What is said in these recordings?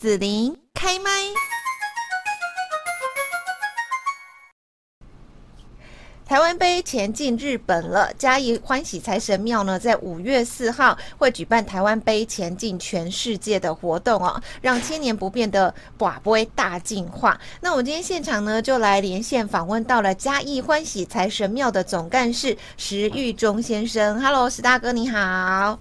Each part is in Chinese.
子琳开麦。台湾杯前进日本了，嘉义欢喜财神庙呢，在五月四号会举办台湾杯前进全世界的活动哦，让千年不变的寡杯大进化。那我今天现场呢，就来连线访问到了嘉义欢喜财神庙的总干事石玉忠先生。Hello，石大哥你好。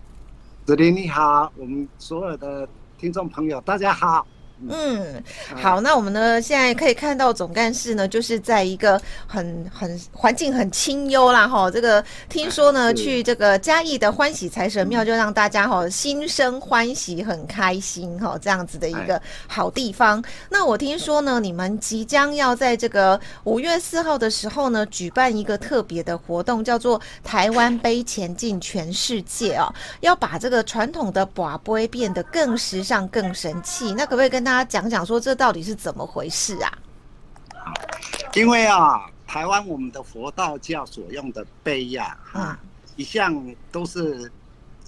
子林你好，我们所有的。听众朋友，大家好。嗯，好，那我们呢，现在可以看到总干事呢，就是在一个很很环境很清幽啦哈。这个听说呢，去这个嘉义的欢喜财神庙，就让大家哈心生欢喜，很开心哈，这样子的一个好地方。那我听说呢，你们即将要在这个五月四号的时候呢，举办一个特别的活动，叫做台湾杯前进全世界哦，要把这个传统的把杯变得更时尚、更神气。那可不可以跟大家讲讲说这到底是怎么回事啊？因为啊，台湾我们的佛道教所用的杯呀，啊，一向都是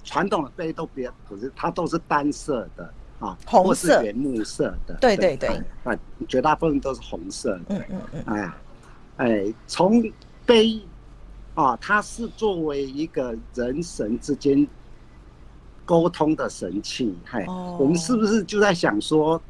传统的杯都别不是，它都是单色的啊，红色、或是原木色的。对对对，啊，绝大部分都是红色的。嗯嗯嗯。哎，哎，从杯啊，它是作为一个人神之间沟通的神器。嗨，我们是不是就在想说？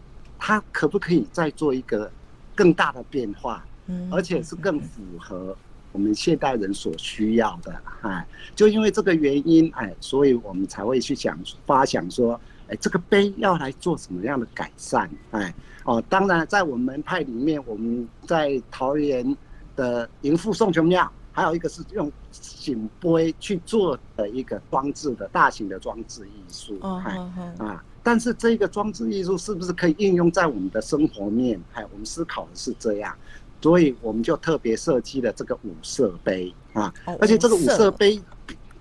它可不可以再做一个更大的变化，而且是更符合我们现代人所需要的？哎，就因为这个原因，哎，所以我们才会去想发想说，哎，这个碑要来做什么样的改善？哎，哦，当然，在我们门派里面，我们在桃园的迎富送穷庙，还有一个是用醒杯去做的一个装置的大型的装置艺术，哎，啊。但是这个装置艺术是不是可以应用在我们的生活面？哎，我们思考的是这样，所以我们就特别设计了这个五色杯啊，而且这个五色杯，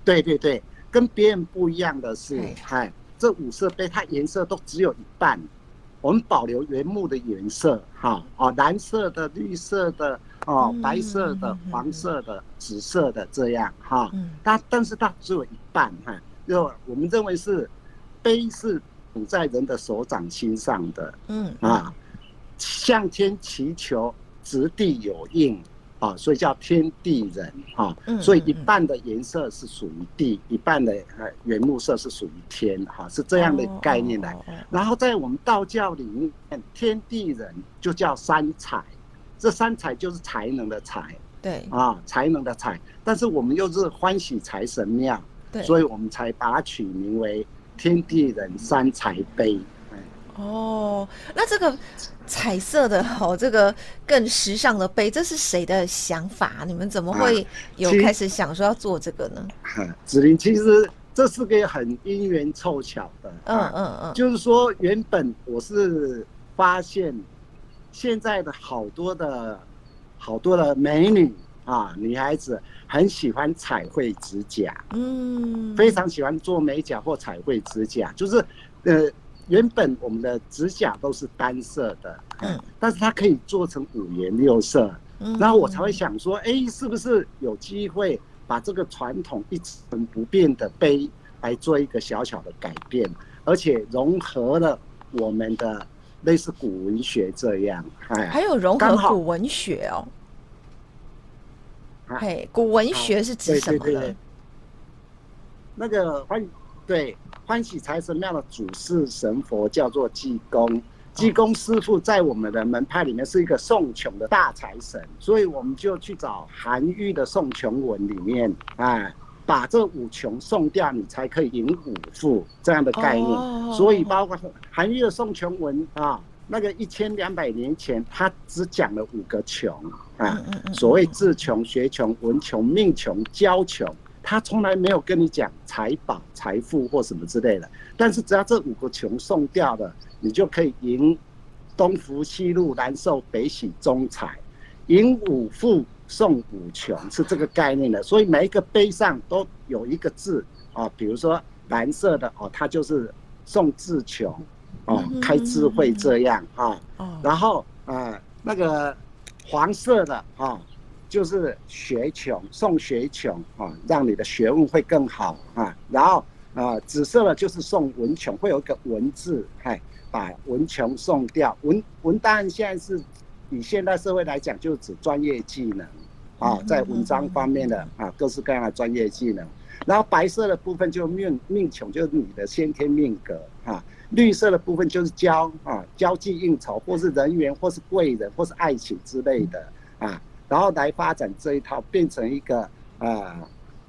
对对对，跟别人不一样的是，哎，这五色杯它颜色都只有一半，我们保留原木的颜色，哈，哦，蓝色的、绿色的、哦，白色的、黄色的、紫色的这样，哈，它但是它只有一半，哈，就我们认为是杯是。捧在人的手掌心上的，嗯啊，向天祈求，掷地有应啊，所以叫天地人啊，所以一半的颜色是属于地，一半的呃原木色是属于天，哈，是这样的概念来。然后在我们道教里面，天地人就叫三才，这三才就是才能的才，对啊，才能的才。但是我们又是欢喜财神庙，对，所以我们才把它取名为。天地人三才杯，哦，那这个彩色的哦，这个更时尚的杯，这是谁的想法？你们怎么会有开始想说要做这个呢？子林，其实这是个很因缘凑巧的，嗯嗯嗯，就是说原本我是发现现在的好多的好多的美女啊，女孩子。很喜欢彩绘指甲，嗯，非常喜欢做美甲或彩绘指甲，就是，呃，原本我们的指甲都是单色的，嗯，但是它可以做成五颜六色，嗯，然后我才会想说，哎，是不是有机会把这个传统一成不变的杯来做一个小小的改变，而且融合了我们的类似古文学这样，哎，还有融合古文学哦。嘿，古文学是指什么呢？那个欢对欢喜财神庙的主事神佛叫做济公，济公师傅在我们的门派里面是一个送穷的大财神，所以我们就去找韩愈的送穷文里面，哎，把这五穷送掉，你才可以迎五富这样的概念。所以包括韩愈的送穷文啊。那个一千两百年前，他只讲了五个穷啊，所谓智穷、学穷、文穷、命穷、交穷，他从来没有跟你讲财宝、财富或什么之类的。但是只要这五个穷送掉了，你就可以迎东福、西禄、南寿、北喜、中财，迎五富、送五穷，是这个概念的。所以每一个碑上都有一个字啊，比如说蓝色的哦，它就是送智穷。哦，开智慧这样啊，然后呃，那个黄色的啊，就是学穷，送学穷啊，让你的学问会更好啊。然后呃，紫色的就是送文穷，会有一个文字，嗨，把文穷送掉。文文当然现在是以现代社会来讲，就是指专业技能啊，在文章方面的啊各式各样的专业技能。然后白色的部分就命命穷，就是你的先天命格啊。绿色的部分就是交啊，交际应酬，或是人缘，或是贵人，或是爱情之类的啊。然后来发展这一套，变成一个啊，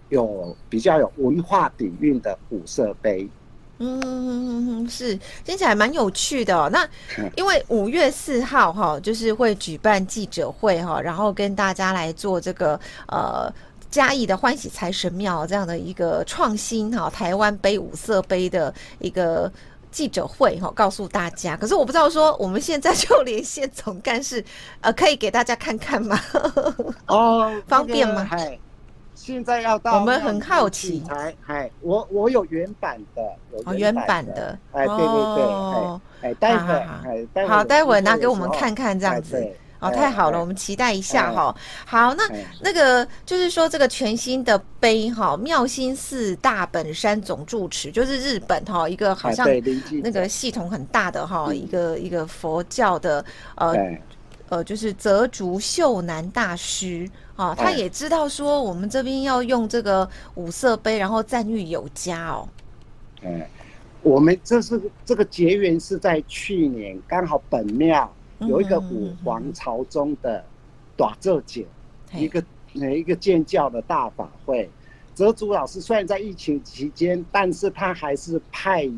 有比较有文化底蕴的五色杯。嗯，是听起来蛮有趣的哦。那因为五月四号哈，就是会举办记者会哈，然后跟大家来做这个呃。嘉义的欢喜财神庙这样的一个创新哈，台湾杯五色杯的一个记者会哈，告诉大家。可是我不知道说，我们现在就连线总干事，呃，可以给大家看看吗？哦，方便吗？哎，现在要到我们很好奇。才哎，我我有原版的，有原版的。哎，对对对，哎，待会哎，待会好，待会拿给我们看看这样子。哦，太好了，我们期待一下哈。好，那那个就是说，这个全新的碑哈，妙心寺大本山总住持，就是日本哈一个好像那个系统很大的哈一个一个佛教的呃呃，就是泽竹秀男大师啊，他也知道说我们这边要用这个五色碑，然后赞誉有加哦。嗯，我们这是这个结缘是在去年，刚好本庙。有一个五皇朝中的大做节，一个一个建教的大法会。泽祖老师虽然在疫情期间，但是他还是派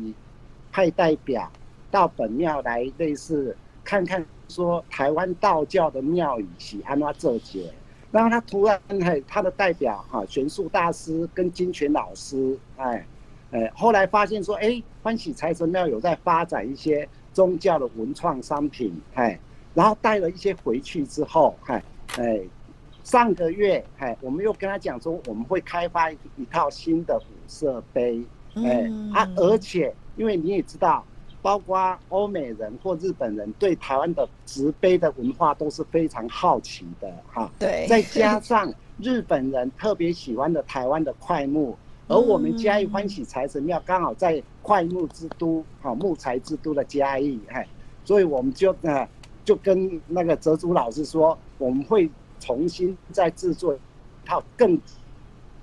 派代表到本庙来，类似看看说台湾道教的庙宇喜安怎做节。然后他突然嘿，他的代表哈玄素大师跟金泉老师，哎哎，后来发现说，哎，欢喜财神庙有在发展一些。宗教的文创商品，哎，然后带了一些回去之后，哎，哎，上个月，哎，我们又跟他讲说，我们会开发一套新的五色杯，哎，啊，而且因为你也知道，包括欧美人或日本人对台湾的植杯的文化都是非常好奇的，哈，对，再加上日本人特别喜欢的台湾的快木。而我们嘉义欢喜财神庙刚好在快木之都，好木材之都的嘉义，哎，所以我们就呃就跟那个哲洙老师说，我们会重新再制作一套更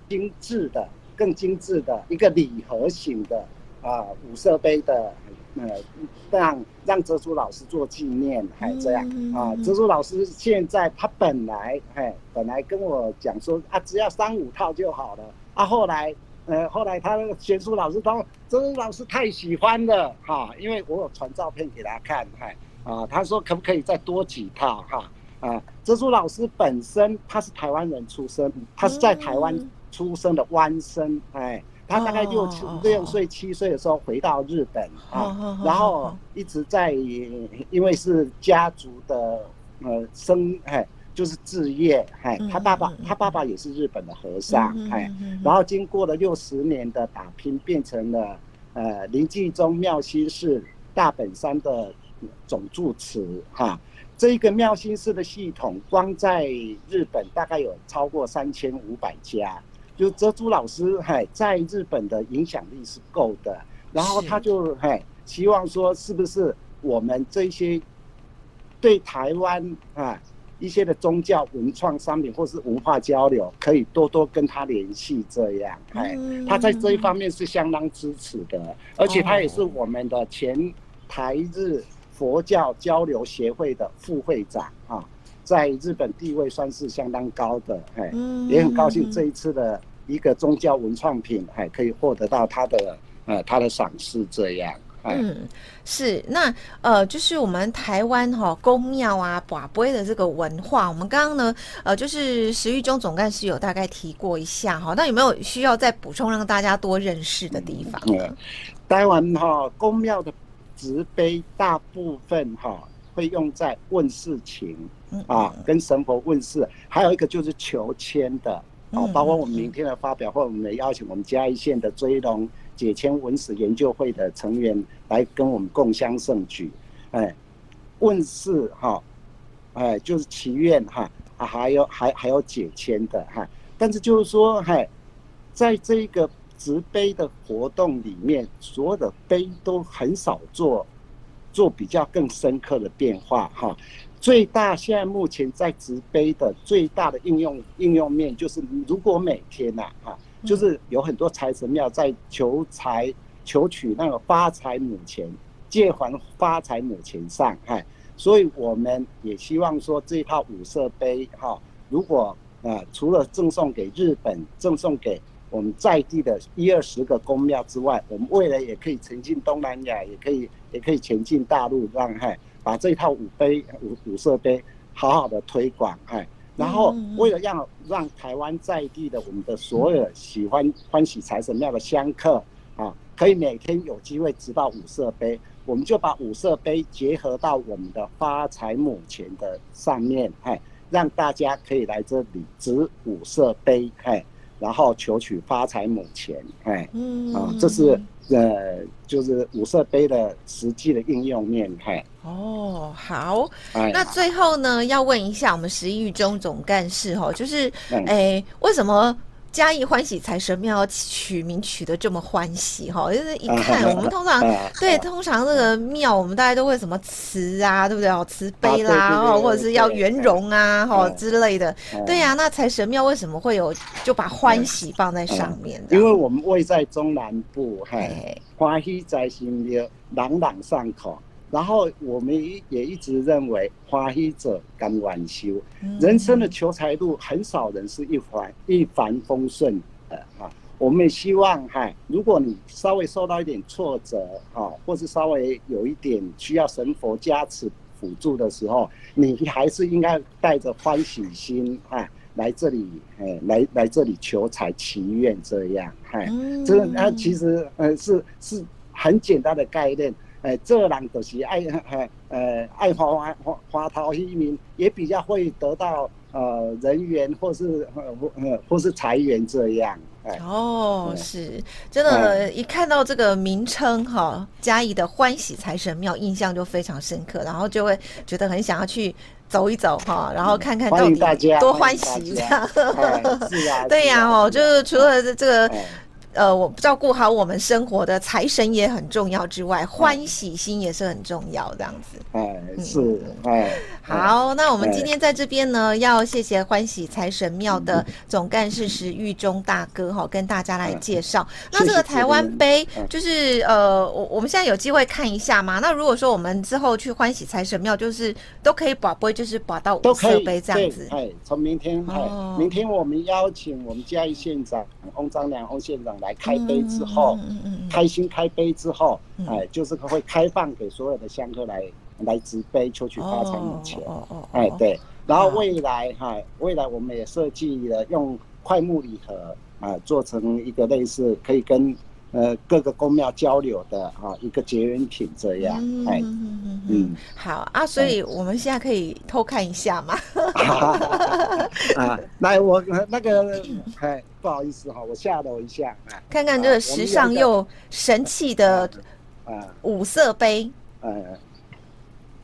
精致的、更精致的一个礼盒型的啊五色杯的，呃，让让哲洙老师做纪念，还这样啊。哲洙老师现在他本来哎本来跟我讲说啊，只要三五套就好了啊，后来。呃，后来他那个玄书老师他说，这老师太喜欢了哈，因为我有传照片给他看，嗨啊，他说可不可以再多几套哈啊？哲书老师本身他是台湾人出生，他是在台湾出生的湾生，哎，他大概六七六岁七岁的时候回到日本啊，然后一直在，因为是家族的呃生哎。就是置业，哎，他爸爸，他爸爸也是日本的和尚，哎，然后经过了六十年的打拼，变成了呃临济宗妙心寺大本山的总住持，哈，这一个妙心寺的系统，光在日本大概有超过三千五百家，就泽珠老师，嗨，在日本的影响力是够的，然后他就嗨，希望说是不是我们这些对台湾啊。一些的宗教文创商品或是文化交流，可以多多跟他联系，这样，哎，他在这一方面是相当支持的，而且他也是我们的前台日佛教交流协会的副会长啊，在日本地位算是相当高的，哎，也很高兴这一次的一个宗教文创品哎可以获得到他的呃他的赏识，这样。嗯，是那呃，就是我们台湾哈公庙啊、跋杯的这个文化，我们刚刚呢呃，就是石玉忠总干事有大概提过一下哈，那有没有需要再补充让大家多认识的地方？嗯，台湾哈公庙的掷杯大部分哈会用在问事情啊，跟神佛问事，还有一个就是求签的哦，包括我们明天的发表会，我们的邀请我们嘉义县的追龙。解签文史研究会的成员来跟我们共襄盛举，哎，问事哈，哎，就是祈愿哈，还有还还有解签的哈，但是就是说，哎，在这个掷杯的活动里面，所有的碑都很少做做比较更深刻的变化哈。最大现在目前在植碑的最大的应用应用面就是，如果每天呐哈，就是有很多财神庙在求财求取那个发财母钱，借还发财母钱上，哎，所以我们也希望说这一套五色杯哈，如果啊除了赠送给日本，赠送给我们在地的一二十个宫庙之外，我们未来也可以前进东南亚，也可以也可以前进大陆，让嗨。把这一套五杯五五色杯好好的推广，哎，然后为了让让台湾在地的我们的所有喜欢欢喜财神庙的香客啊，可以每天有机会植到五色杯，我们就把五色杯结合到我们的发财母钱的上面，哎，让大家可以来这里值五色杯，哎，然后求取发财母钱，哎，啊，这是。呃，就是五色杯的实际的应用面，嘿。哦，好。那最后呢，要问一下我们石玉中总干事哈，就是，哎、欸，为什么？嘉义欢喜财神庙取名取得这么欢喜哈，就是一看我们通常对通常这个庙我们大家都会什么慈啊，对不对哦？慈悲啦，或者是要圆融啊，哈之类的。对呀，那财神庙为什么会有就把欢喜放在上面？因为我们位在中南部，嘿，欢喜财神庙朗朗上口。然后我们也一直认为，欢喜者甘晚修。人生的求财路很少人是一帆一帆风顺的哈。我们也希望哈，如果你稍微受到一点挫折哈，或是稍微有一点需要神佛加持辅助的时候，你还是应该带着欢喜心哈来这里，哎，来来这里求财祈愿这样，哈，这个它其实呃是是很简单的概念。哎，这人就是爱，呃，爱花花花桃一名，也比较会得到呃人缘，或是呃或是财源这样。哦，是，真的，一看到这个名称哈，嘉义的欢喜财神庙，印象就非常深刻，然后就会觉得很想要去走一走哈，然后看看到底多欢喜这样。对呀，哦，就是除了这这个。呃，我照顾好我们生活的财神也很重要之外，欢喜心也是很重要，这样子。哎，是，哎，好，那我们今天在这边呢，要谢谢欢喜财神庙的总干事石玉忠大哥哈，跟大家来介绍。那这个台湾杯，就是呃，我我们现在有机会看一下嘛？那如果说我们之后去欢喜财神庙，就是都可以把杯，就是把到五色杯这样子。哎，从明天，哎，明天我们邀请我们嘉义县长翁章梁翁县长。来开杯之后，开心开杯之后，哎，就是会开放给所有的香客来来执杯求取发财的钱。哎，对。然后未来哈，未来我们也设计了用快木礼盒啊，做成一个类似可以跟呃各个宫庙交流的啊一个结缘品这样。哎，嗯，好啊，所以我们现在可以偷看一下吗？啊，来我那个哎。不好意思哈，我吓了我一下。看看这个时尚又神气的啊五色杯，呃，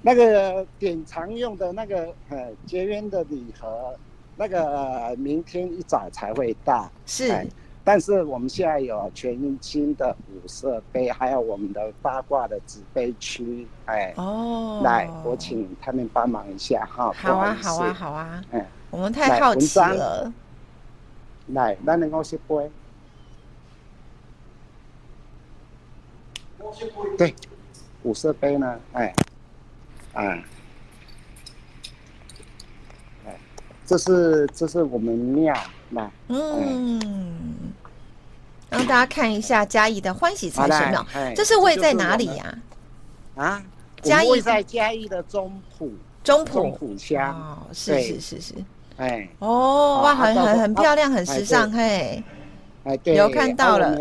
那个典藏用的那个呃结缘的礼盒，那个明天一早才会到。是，但是我们现在有全新的五色杯，还有我们的八卦的纸杯区。哎，哦，来，我请他们帮忙一下哈。好啊，好啊，好啊。嗯，我们太好奇了。来，咱的五色杯。对，五色杯呢？哎，啊，哎，这是这是我们庙来，嗯，让大家看一下嘉义的欢喜财神庙，这是位在哪里呀？啊，嘉义？在嘉义的中埔，中埔。中埔乡，是是是是。哎。哦，哇，很很很漂亮，很时尚，嘿，哎，对，有看到了，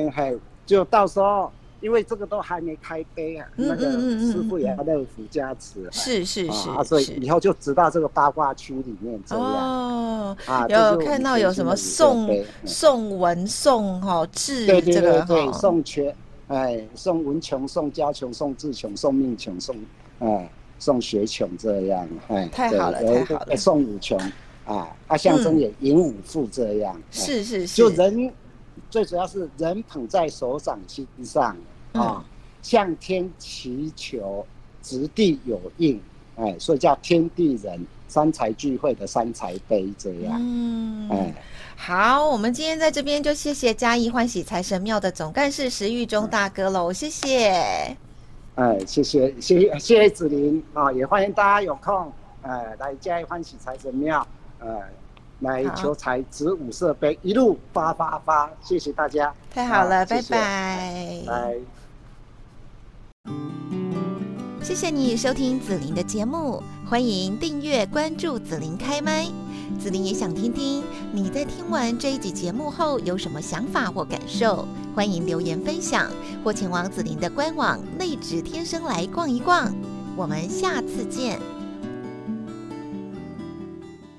就到时候，因为这个都还没开杯啊，那个师傅也要乐福加持，是是是，啊所以以后就知道这个八卦区里面这样。哦，有看到有什么宋宋文宋哈志这个对宋缺，哎，宋文穷，宋家穷，宋志穷，宋命穷，宋哎宋学穷这样，哎，太好了，太好了，送武穷。啊，它象征也寅午富这样，是是是，就人最主要是人捧在手掌心上啊，向天祈求掷地有应，哎，所以叫天地人三才聚会的三才杯这样。嗯，哎，好，我们今天在这边就谢谢嘉义欢喜财神庙的总干事石玉忠大哥喽，谢谢。哎，谢谢，谢谢，谢谢子林啊，也欢迎大家有空，哎，来嘉义欢喜财神庙，呃，来求财值五色杯，一路发发发，谢谢大家。太好了，拜拜。拜。谢谢你收听紫琳的节目，欢迎订阅关注紫琳开麦。紫琳也想听听你在听完这一集节目后有什么想法或感受，欢迎留言分享或前往紫琳的官网内指天生来逛一逛。我们下次见。